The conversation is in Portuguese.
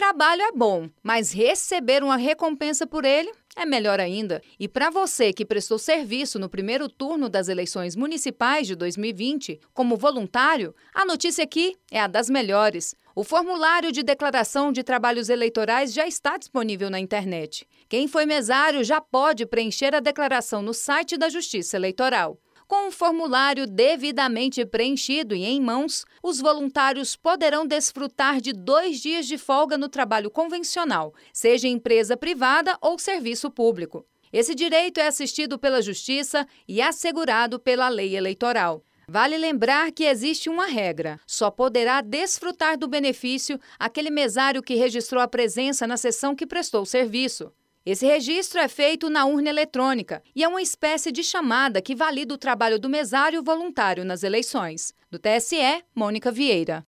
trabalho é bom, mas receber uma recompensa por ele é melhor ainda. E para você que prestou serviço no primeiro turno das eleições municipais de 2020 como voluntário, a notícia aqui é a das melhores. O formulário de declaração de trabalhos eleitorais já está disponível na internet. Quem foi mesário já pode preencher a declaração no site da Justiça Eleitoral. Com o formulário devidamente preenchido e em mãos, os voluntários poderão desfrutar de dois dias de folga no trabalho convencional, seja empresa privada ou serviço público. Esse direito é assistido pela Justiça e assegurado pela lei eleitoral. Vale lembrar que existe uma regra: só poderá desfrutar do benefício aquele mesário que registrou a presença na sessão que prestou serviço. Esse registro é feito na urna eletrônica e é uma espécie de chamada que valida o trabalho do mesário voluntário nas eleições. Do TSE, Mônica Vieira.